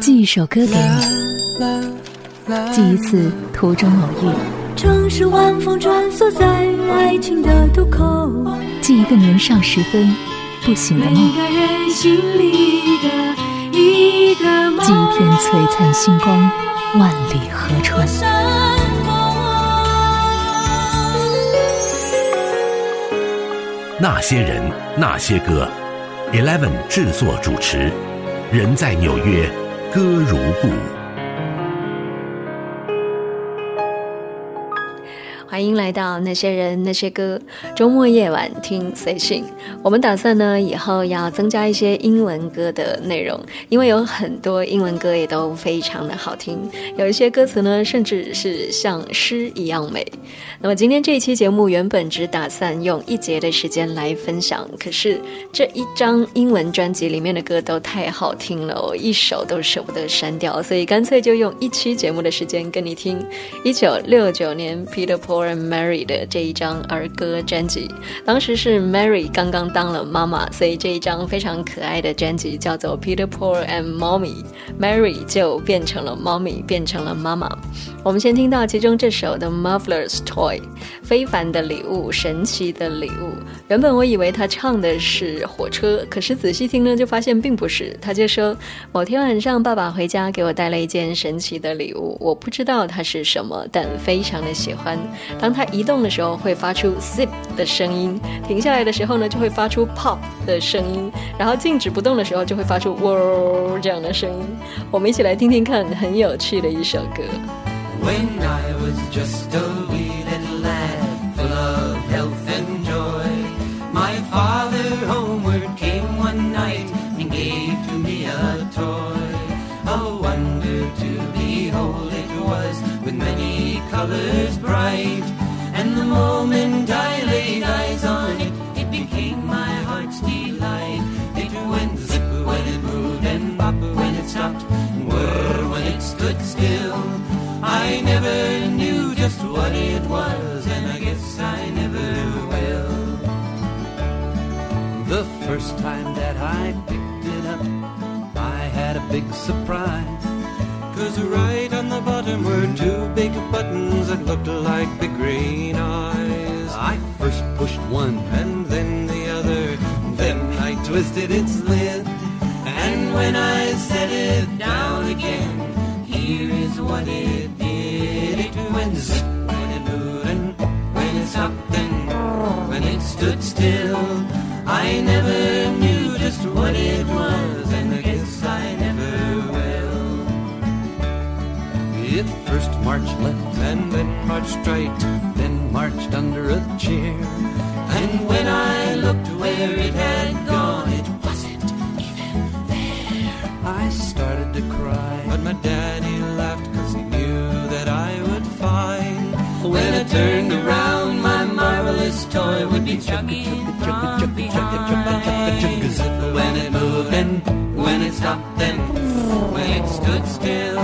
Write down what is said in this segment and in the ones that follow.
寄一首歌给你，寄一次途中偶遇。城市晚风穿梭在爱情的渡口，寄一个年少时分不醒的梦。每个人心里的一个梦。寄一片璀璨星光，万里河川。那些人，那些歌，Eleven 制作主持，人在纽约，歌如故。欢迎来到那些人那些歌，周末夜晚听随性。我们打算呢，以后要增加一些英文歌的内容，因为有很多英文歌也都非常的好听，有一些歌词呢，甚至是像诗一样美。那么今天这一期节目原本只打算用一节的时间来分享，可是这一张英文专辑里面的歌都太好听了，我一首都舍不得删掉，所以干脆就用一期节目的时间跟你听一九六九年 Peter Paul。Mary 的这一张儿歌专辑，当时是 Mary 刚刚当了妈妈，所以这一张非常可爱的专辑叫做 Peter Paul and Mommy，Mary 就变成了 Mommy，变成了妈妈。我们先听到其中这首的 Marvelous Toy，非凡的礼物，神奇的礼物。原本我以为他唱的是火车，可是仔细听呢，就发现并不是。他就说，某天晚上爸爸回家给我带了一件神奇的礼物，我不知道它是什么，但非常的喜欢。当它移动的时候会发出 zip 的声音，停下来的时候呢就会发出 pop 的声音，然后静止不动的时候就会发出 whoa 这样的声音。我们一起来听听看，很有趣的一首歌。When I was just a wee little lad, full of health and joy, my father homeward came one night and gave to me a toy. A wonder to behold it was, with many colors bright. Moment I laid eyes on it, it became my heart's delight. It went zip when it moved and pop when it stopped, and whir when it stood still. I never knew just what it was, and I guess I never will. The first time that I picked it up, I had a big surprise. Cause right on the bottom were two big buttons that looked like big first pushed one and then the other, then I twisted its lid. And when I set it down again, here is what it did. It went zip when it moved and when it stopped and when it stood still. I never knew just what it was, and I guess I never will. It first marched left and then marched right, then marched under a chair. And when I looked where it had gone, it wasn't even there. I started to cry, but my daddy laughed cause he knew that I would find. When I turned around, my marvelous toy would be chugging from behind. When it moved and when it stopped and when it stood still.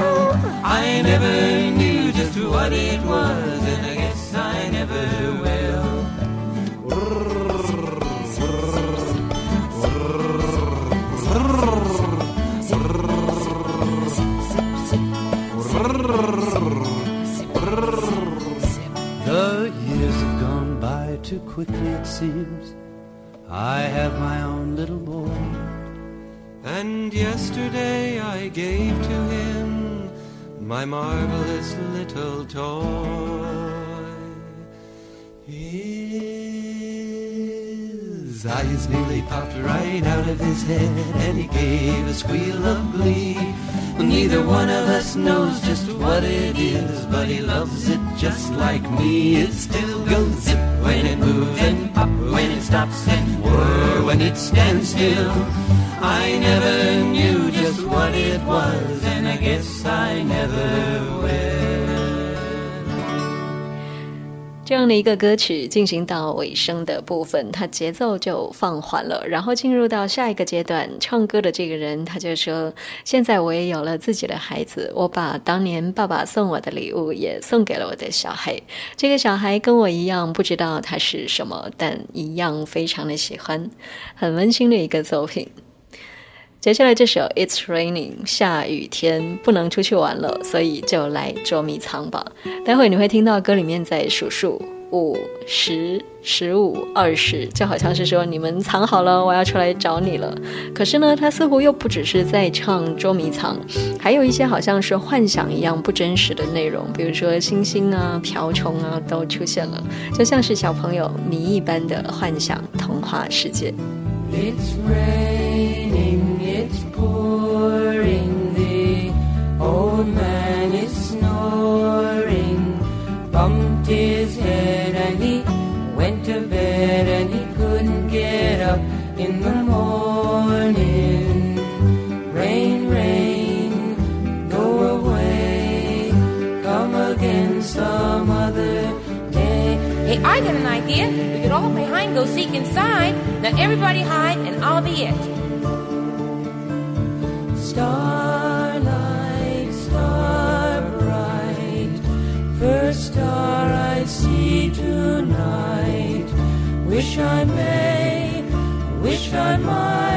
I never knew just what it was, seems. I have my own little boy. And yesterday I gave to him my marvelous little toy. His eyes nearly popped right out of his head, and he gave a squeal of glee. Neither one of us knows just what it is, but he loves it just like me. It still goes zip when it moves and when it stops and whir when it stands still. I never knew just what it was, and I guess I never will. 这样的一个歌曲进行到尾声的部分，它节奏就放缓了，然后进入到下一个阶段。唱歌的这个人他就说：“现在我也有了自己的孩子，我把当年爸爸送我的礼物也送给了我的小孩。这个小孩跟我一样，不知道他是什么，但一样非常的喜欢，很温馨的一个作品。”接下来这首 It's Raining 下雨天不能出去玩了，所以就来捉迷藏吧。待会你会听到歌里面在数数五十、十五、二十，就好像是说你们藏好了，我要出来找你了。可是呢，他似乎又不只是在唱捉迷藏，还有一些好像是幻想一样不真实的内容，比如说星星啊、瓢虫啊都出现了，就像是小朋友谜一般的幻想童话世界。It's rain the old man is snoring, bumped his head and he went to bed and he couldn't get up in the morning. Rain, rain, go away, come again some other day. Hey, I got an idea. We could all and go seek inside. Now everybody hide and I'll be it. Wish I may, wish I might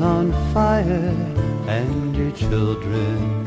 on fire and your children,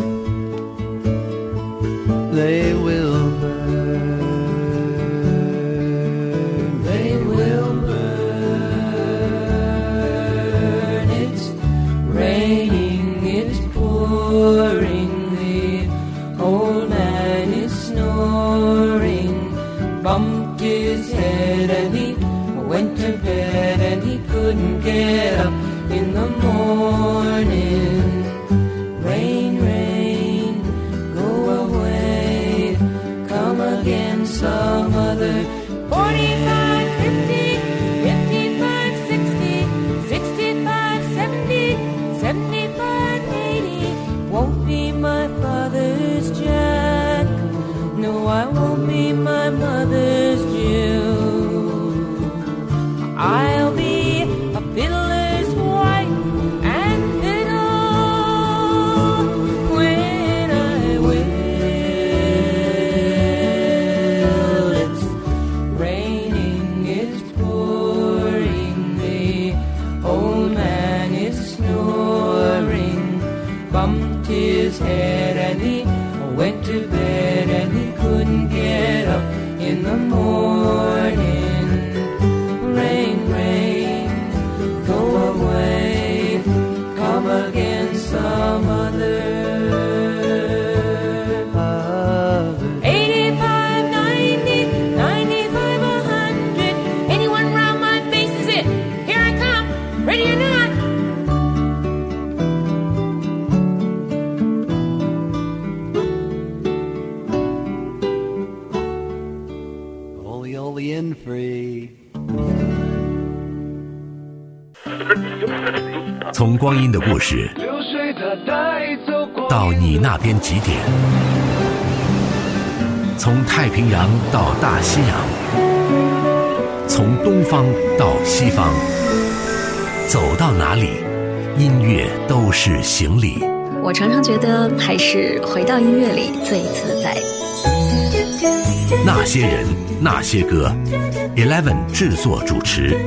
从光阴的故事到你那边几点？从太平洋到大西洋，从东方到西方，走到哪里，音乐都是行李。我常常觉得还是回到音乐里最自在。那些人，那些歌，Eleven 制作主持，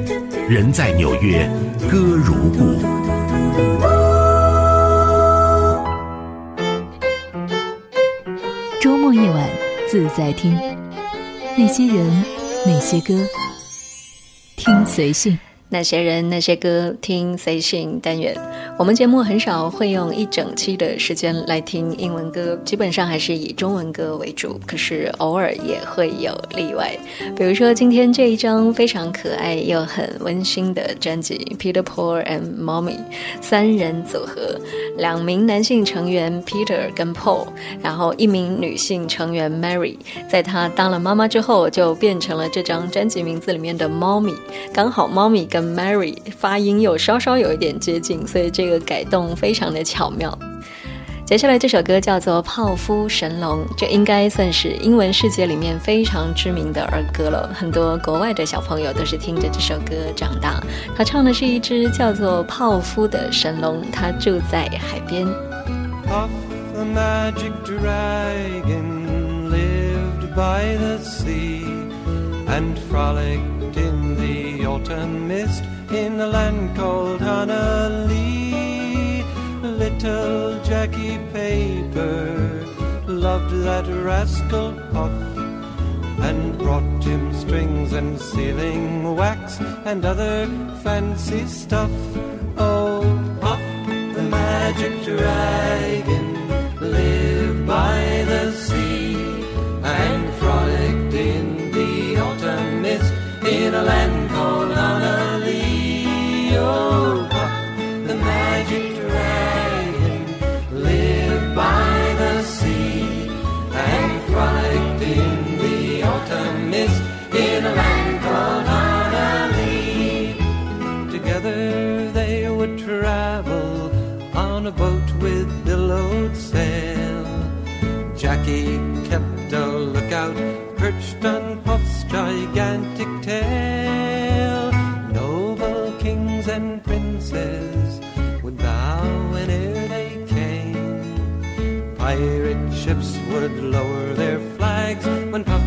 人在纽约，歌如故。周末夜晚自在听，那些人，那些歌，听随性。那些人那些歌，听随性单元。我们节目很少会用一整期的时间来听英文歌，基本上还是以中文歌为主。可是偶尔也会有例外，比如说今天这一张非常可爱又很温馨的专辑《Peter Paul and Mommy》，三人组合，两名男性成员 Peter 跟 Paul，然后一名女性成员 Mary，在她当了妈妈之后，就变成了这张专辑名字里面的 Mommy。刚好 Mommy 跟 Mary 发音又稍稍有一点接近，所以这这个改动非常的巧妙。接下来这首歌叫做《泡芙神龙》，这应该算是英文世界里面非常知名的儿歌了。很多国外的小朋友都是听着这首歌长大。他唱的是一只叫做泡芙的神龙，它住在海边。Puff the magic dragon lived by the sea and frolicked in the autumn mist in a land called Hanali. Little Jackie Paper loved that rascal Puff and brought him strings and sealing wax and other fancy stuff. Oh, Puff the magic dragon ships would lower their flags when Puff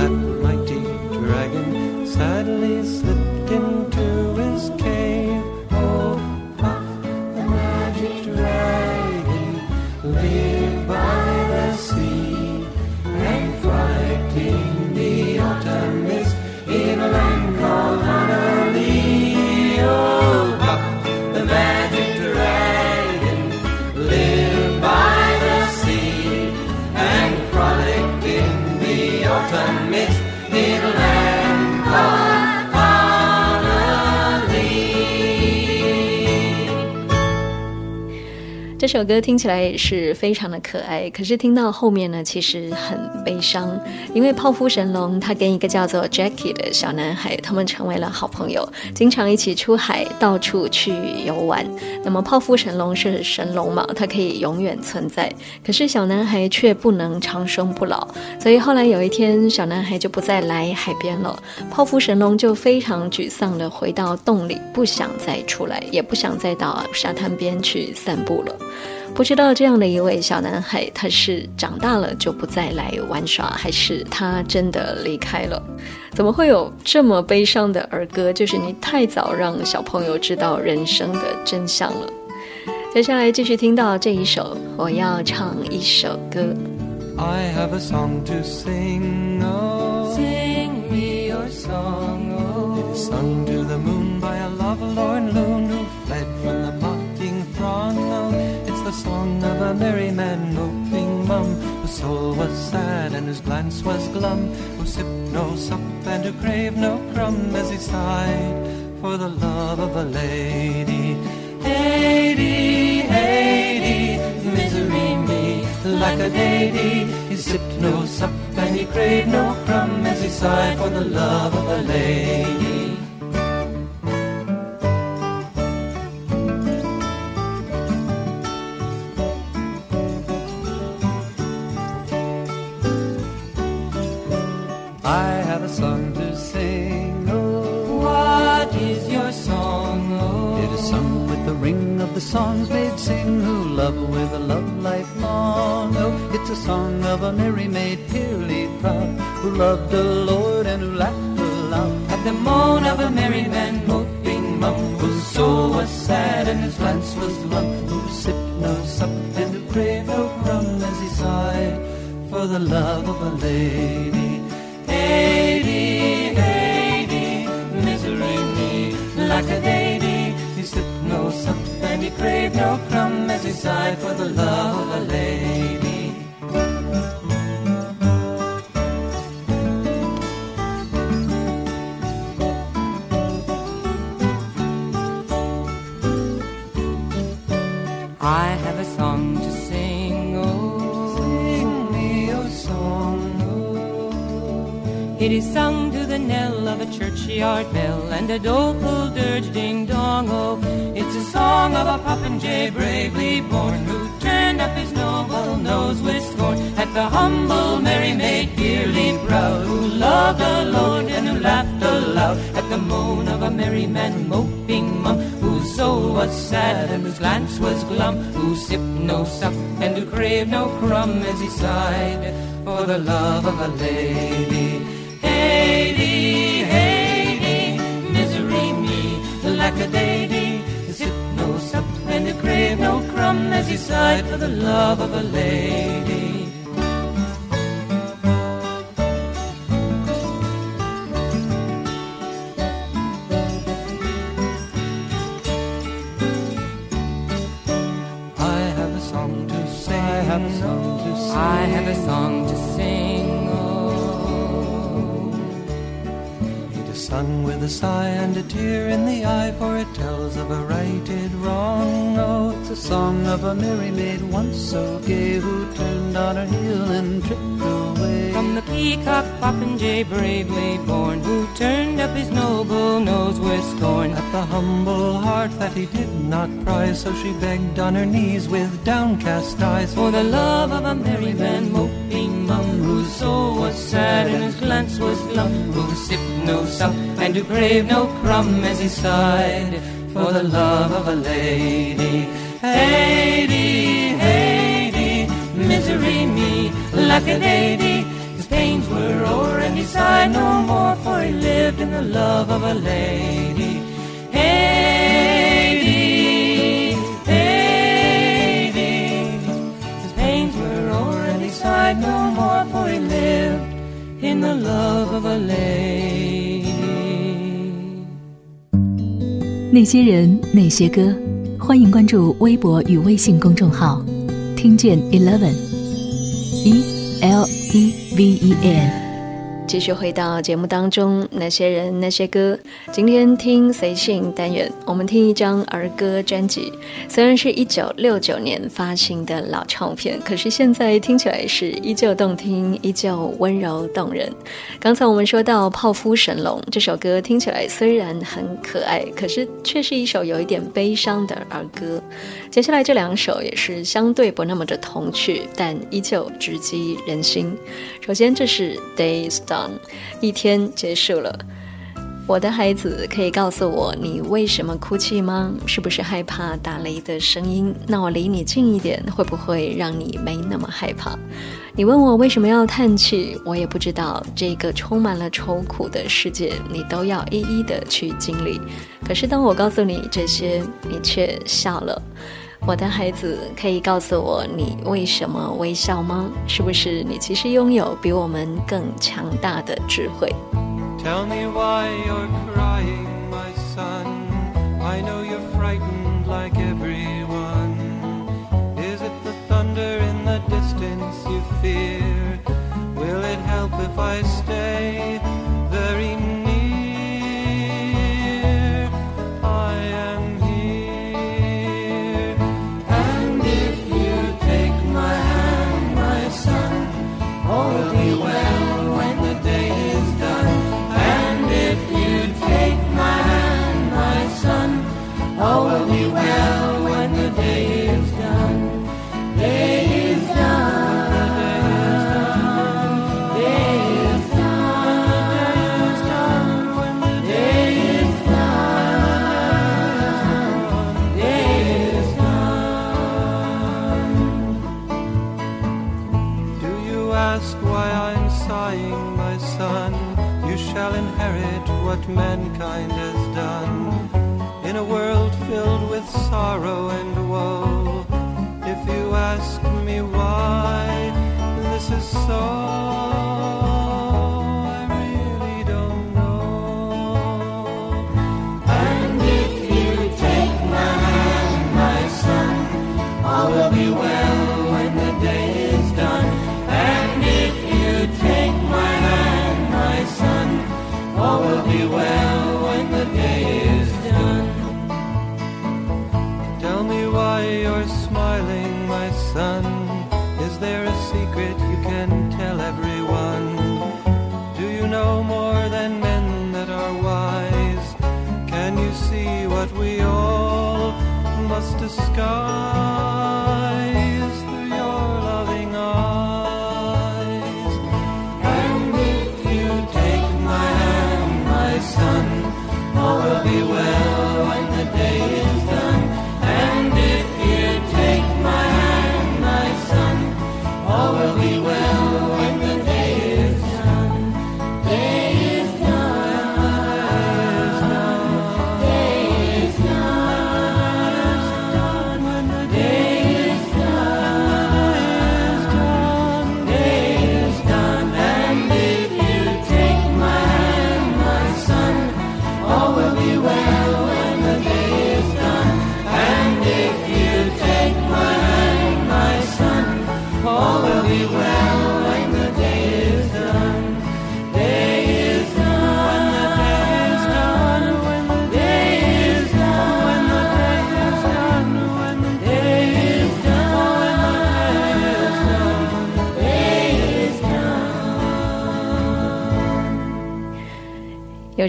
that mighty dragon, sadly slipped 这首歌听起来也是非常的可爱，可是听到后面呢，其实很悲伤，因为泡芙神龙他跟一个叫做 Jackie 的小男孩，他们成为了好朋友，经常一起出海，到处去游玩。那么泡芙神龙是神龙嘛，它可以永远存在，可是小男孩却不能长生不老，所以后来有一天，小男孩就不再来海边了，泡芙神龙就非常沮丧的回到洞里，不想再出来，也不想再到沙滩边去散步了。不知道这样的一位小男孩，他是长大了就不再来玩耍，还是他真的离开了？怎么会有这么悲伤的儿歌？就是你太早让小朋友知道人生的真相了。接下来继续听到这一首，我要唱一首歌。I have a song to sing. A merry man moping mum, whose soul was sad and whose glance was glum, who sipped no sup and who craved no crumb as he sighed for the love of a lady. Lady, lady, misery me like a lady. He sipped no sup and he craved no crumb as he sighed for the love of a lady. I have a song to sing. Oh, What is your song, oh? It is sung with the ring of the songs made sing who love with a love lifelong. Oh, it's a song of a merry maid, purely proud, who loved the Lord and who laughed aloud At the moan of a merry man moping mum, whose soul was sad and his glance was glum, who sipped no sup and who craved no rum as he sighed for the love of a lady. Lady, lady, misery me like a lady. He sipped no sup and he craved no crumb as he sighed for the love of a lady. It is sung to the knell of a churchyard bell and a doleful dirge ding dong, oh. It's a song of a popinjay bravely born who turned up his noble nose with scorn at the humble merry maid dearly proud who loved Lord and who laughed aloud at the moan of a merry man moping mum whose soul was sad and whose glance was glum who sipped no sup and who craved no crumb as he sighed for the love of a. Lady, a lady. He sipped no sup and he crave no crumb as he sighed for the love of a lady. I have a song to sing. I have a song to sing. Sung with a sigh and a tear in the eye, for it tells of a righted wrong. Oh, it's a song of a merry maid once so gay, who turned on her heel and tripped peacock popinjay bravely born, who turned up his noble nose with scorn. At the humble heart that he did not prize, so she begged on her knees with downcast eyes. For the love of a merry man moping mum, whose soul was sad and whose glance was glum, who sipped no sup and who craved no crumb as he sighed for the love of a lady. Lady, lady, misery me like a lady. Pains were o'er and he sighed no more, for he lived in the love of a lady. Lady, lady, his pains were o'er and he sighed no more, for he lived in the love of a lady. 那些人，那些歌，欢迎关注微博与微信公众号，听见 Eleven E L E V E N。继续回到节目当中，那些人那些歌。今天听随性单元，我们听一张儿歌专辑。虽然是一九六九年发行的老唱片，可是现在听起来是依旧动听，依旧温柔动人。刚才我们说到《泡芙神龙》这首歌，听起来虽然很可爱，可是却是一首有一点悲伤的儿歌。接下来这两首也是相对不那么的童趣，但依旧直击人心。首先，这是 Days Done，一天结束了。我的孩子，可以告诉我你为什么哭泣吗？是不是害怕打雷的声音？那我离你近一点，会不会让你没那么害怕？你问我为什么要叹气，我也不知道。这个充满了愁苦的世界，你都要一一的去经历。可是当我告诉你这些，你却笑了。我的孩子，可以告诉我你为什么微笑吗？是不是你其实拥有比我们更强大的智慧？Tell me why you're crying, my son. I know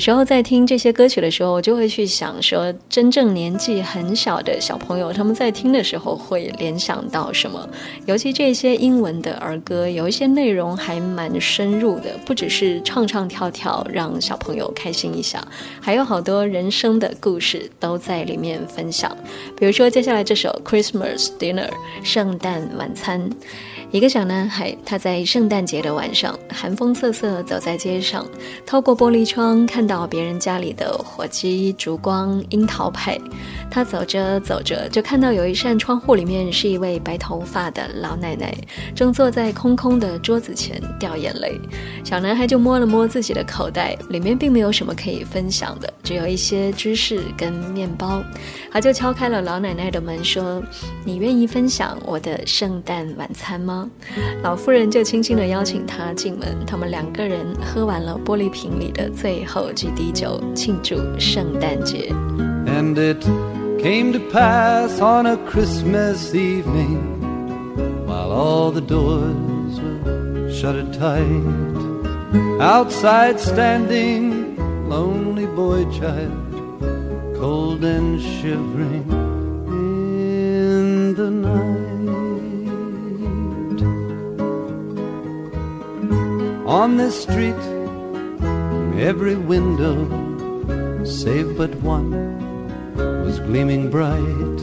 时候在听这些歌曲的时候，我就会去想说，真正年纪很小的小朋友，他们在听的时候会联想到什么？尤其这些英文的儿歌，有一些内容还蛮深入的，不只是唱唱跳跳让小朋友开心一下，还有好多人生的故事都在里面分享。比如说接下来这首《Christmas Dinner》圣诞晚餐。一个小男孩，他在圣诞节的晚上，寒风瑟瑟走在街上，透过玻璃窗看到别人家里的火鸡、烛光、樱桃派。他走着走着，就看到有一扇窗户里面是一位白头发的老奶奶，正坐在空空的桌子前掉眼泪。小男孩就摸了摸自己的口袋，里面并没有什么可以分享的，只有一些芝士跟面包。他就敲开了老奶奶的门，说：“你愿意分享我的圣诞晚餐吗？”老妇人就轻轻地邀请他进门，他们两个人喝完了玻璃瓶里的最后几滴酒，庆祝圣诞节。And it came to pass on a Christmas evening, while all the doors were shutted tight. Outside standing, lonely boy child, cold and shivering in the night. On this street, every window, save but one, was gleaming bright.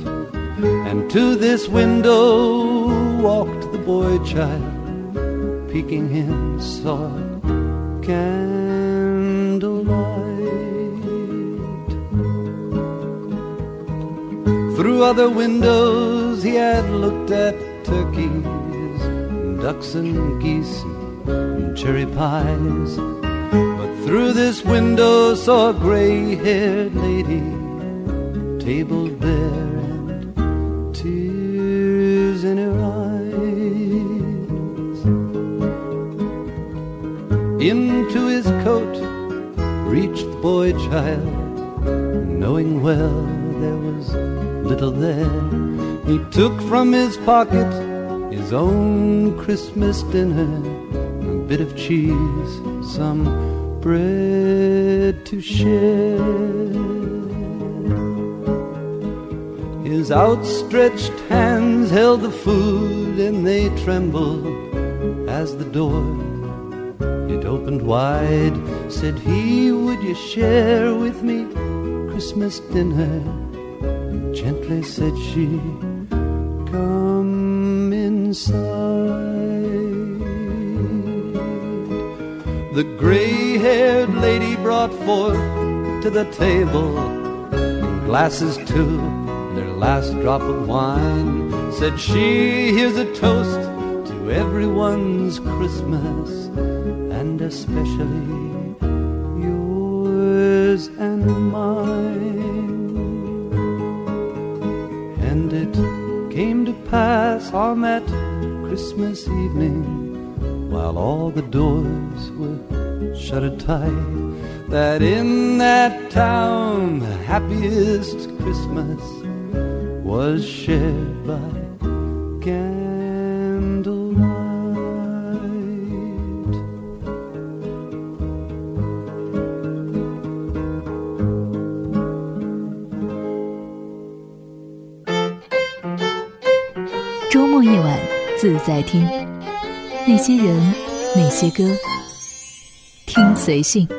And to this window walked the boy child, peeking in, saw candlelight. Through other windows he had looked at turkeys, ducks and geese, and cherry pies. But through this window saw a gray-haired lady, table bare and tears in her eyes. Into his coat reached the boy child, knowing well there was little there. He took from his pocket his own Christmas dinner, bit of cheese, some bread to share. His outstretched hands held the food and they trembled as the door it opened wide. Said he, Would you share with me Christmas dinner? Gently said she, Come inside. The gray haired lady brought forth to the table glasses too, their last drop of wine. Said she, Here's a toast to everyone's Christmas, and especially yours and mine. And it came to pass on that Christmas evening, while all the doors shuttered tight, that in that town the happiest Christmas was shared by candlelight. 周末夜晚自在听，那些人，那些歌，随性。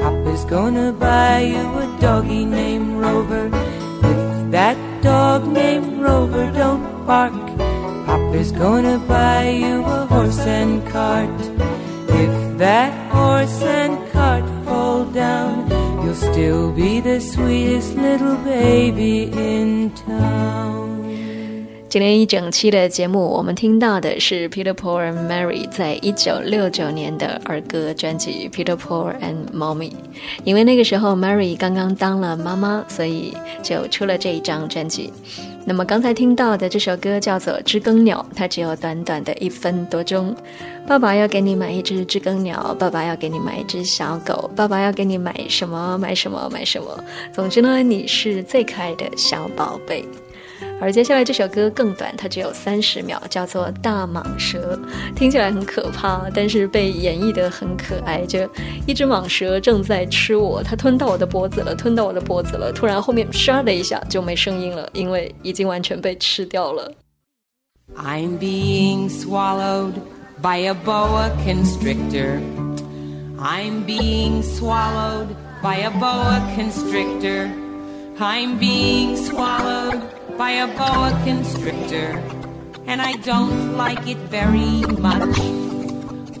Papa's gonna buy you a doggy named Rover. If that dog named Rover don't bark, Papa's gonna buy you a horse and cart. If that horse and cart fall down, you'll still be the sweetest little baby in town. 今天一整期的节目，我们听到的是 Peter Paul and Mary 在一九六九年的儿歌专辑《Peter Paul and Mommy》。因为那个时候 Mary 刚刚当了妈妈，所以就出了这一张专辑。那么刚才听到的这首歌叫做《知更鸟》，它只有短短的一分多钟。爸爸要给你买一只知更鸟，爸爸要给你买一只小狗，爸爸要给你买什么买什么买什么。总之呢，你是最可爱的小宝贝。而接下来这首歌更短，它只有三十秒，叫做《大蟒蛇》，听起来很可怕，但是被演绎得很可爱。就一只蟒蛇正在吃我，它吞到我的脖子了，吞到我的脖子了。突然后面唰的一下就没声音了，因为已经完全被吃掉了。I'm being swallowed by a boa constrictor. I'm being swallowed by a boa constrictor. I'm being swallowed by a boa constrictor. And I don't like it very much.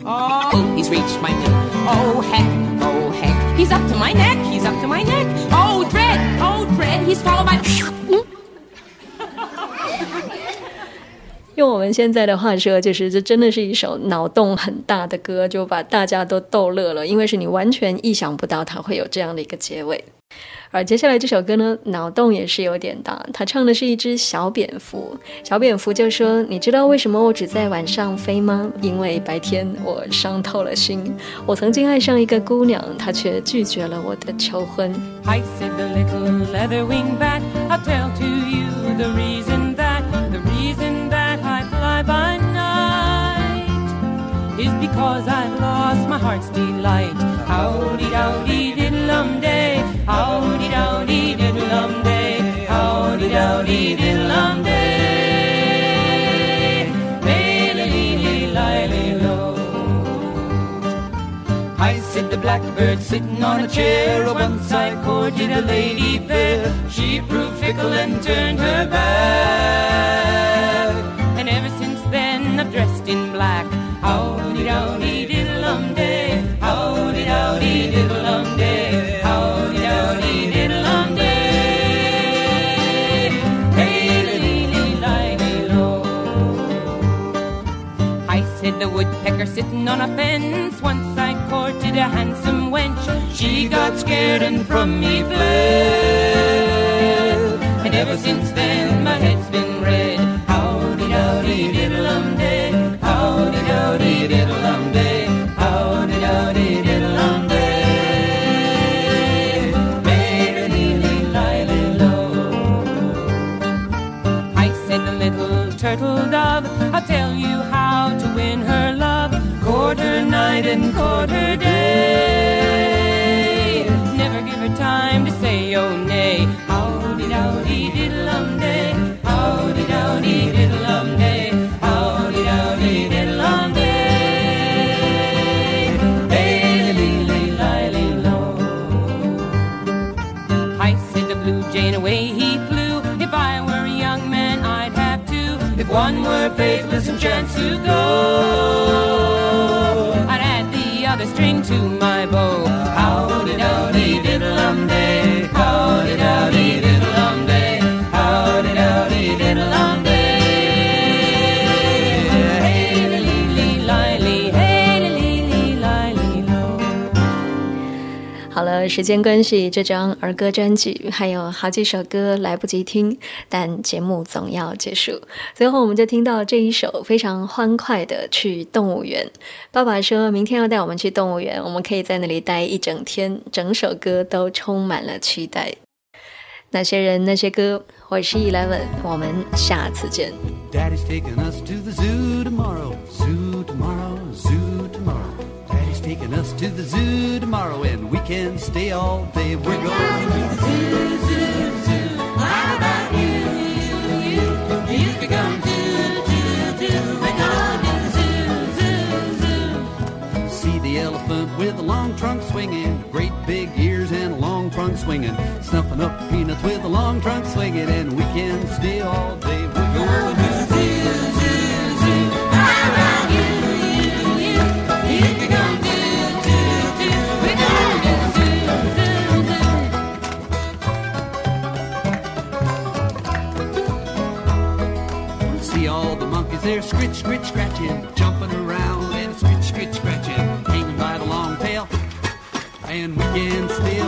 Oh, he's reached my neck. Oh, heck, oh, heck. He's up to my neck. He's up to my neck. Oh, dread, oh, dread. He's swallowed by. 用我们现在的话说，就是这真的是一首脑洞很大的歌，就把大家都逗乐了，因为是你完全意想不到它会有这样的一个结尾。而接下来这首歌呢，脑洞也是有点大。他唱的是一只小蝙蝠，小蝙蝠就说：“你知道为什么我只在晚上飞吗？因为白天我伤透了心。我曾经爱上一个姑娘，她却拒绝了我的求婚。” Is because I've lost my heart's delight. how blackbird sitting on a chair. Once I courted a lady fair. She proved fickle and turned her back. And ever since then I've dressed in black. Howdy dowdy diddle um day. Howdy dowdy diddle um day. Howdy dowdy diddle um day. Hey li li li lo. I said the woodpecker sitting on a fence. A handsome wench. She got scared and from me fled. And ever since then my head's been gave her some chance to go. 时间关系，这张儿歌专辑还有好几首歌来不及听，但节目总要结束。最后，我们就听到这一首非常欢快的《去动物园》。爸爸说明天要带我们去动物园，我们可以在那里待一整天，整首歌都充满了期待。那些人，那些歌，我是 Eleven，我们下次见。To the zoo tomorrow, and we can stay all day. We're going to the zoo, zoo, zoo. How about you, you, you? You can come too. We're going to the zoo, zoo, zoo. See the elephant with a long trunk swinging, great big ears and a long trunk swinging, snuffing up peanuts with a long trunk swinging, and we can stay all day. We're going to the monkeys scritch, scritch, scratching, jumping around and scritch, scritch, scratching, hanging by the long tail. And we can stay